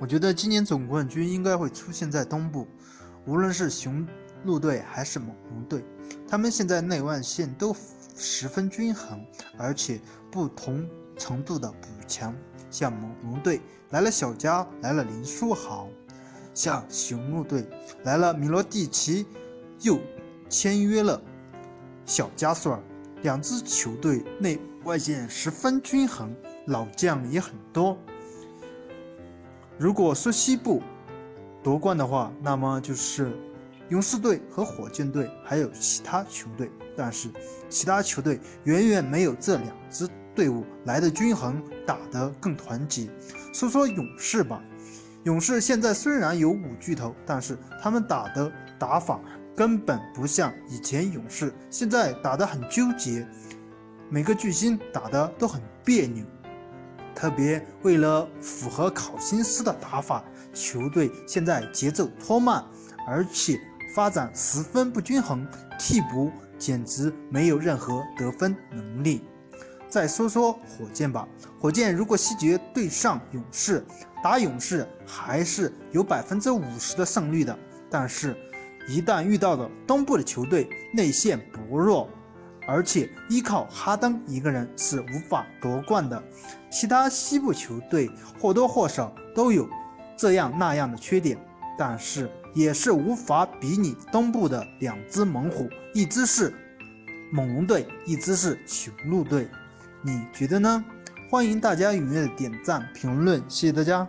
我觉得今年总冠军应该会出现在东部，无论是雄鹿队还是猛龙队，他们现在内外线都十分均衡，而且不同程度的补强。像猛龙队来了小加，来了林书豪；像雄鹿队来了米罗蒂奇，又签约了小加索尔。两支球队内外线十分均衡，老将也很多。如果说西部夺冠的话，那么就是勇士队和火箭队，还有其他球队。但是其他球队远远没有这两支队伍来的均衡，打得更团结。说说勇士吧，勇士现在虽然有五巨头，但是他们打的打法根本不像以前勇士，现在打得很纠结，每个巨星打的都很别扭。特别为了符合考辛斯的打法，球队现在节奏拖慢，而且发展十分不均衡，替补简直没有任何得分能力。再说说火箭吧，火箭如果西决对上勇士，打勇士还是有百分之五十的胜率的，但是，一旦遇到了东部的球队，内线薄弱。而且依靠哈登一个人是无法夺冠的，其他西部球队或多或少都有这样那样的缺点，但是也是无法比拟东部的两只猛虎，一只是猛龙队，一只是雄鹿队，你觉得呢？欢迎大家踊跃点赞评论，谢谢大家。